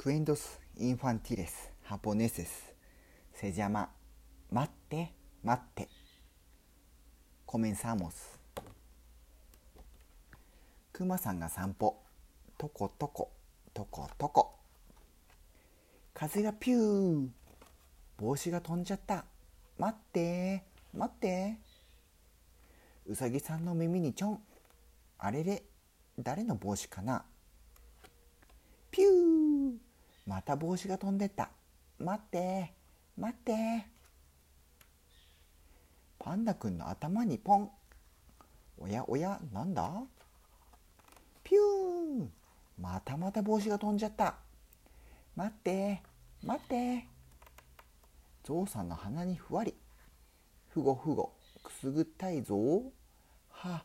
Cuentos infantiles japoneses se llama Mate, mate. Comenzamos. クマさんが散歩。とことこ、とことこ。風がピュー。帽子が飛んじゃった。待って、待って。うさぎさんの耳にちょん。あれれ、誰の帽子かなピューまた帽子が飛んでった。待って、待って。パンダくんの頭にポン。おやおや、なんだ？ピューンまたまた帽子が飛んじゃった。待って、待って。ゾウさんの鼻にふわり。ふごふご、くすぐったいぞ。は、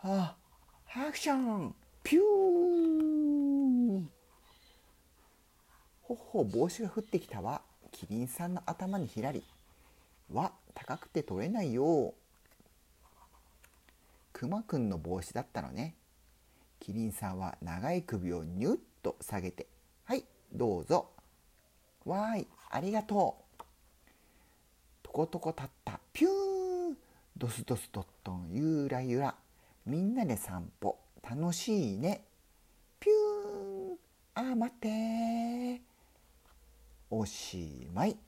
は、ハクションピューほっほ帽子が降ってきたわ。キリンさんの頭にひらり。わ高くて取れないよくまくんの帽子だったのね。キリンさんは長い首をニュッと下げて。はいどうぞ。わーいありがとう。とことこ立った。ピュー。ドスドスドットンゆらゆら。みんなで散歩。楽しいね。ピュー。ンあー待っておしまい。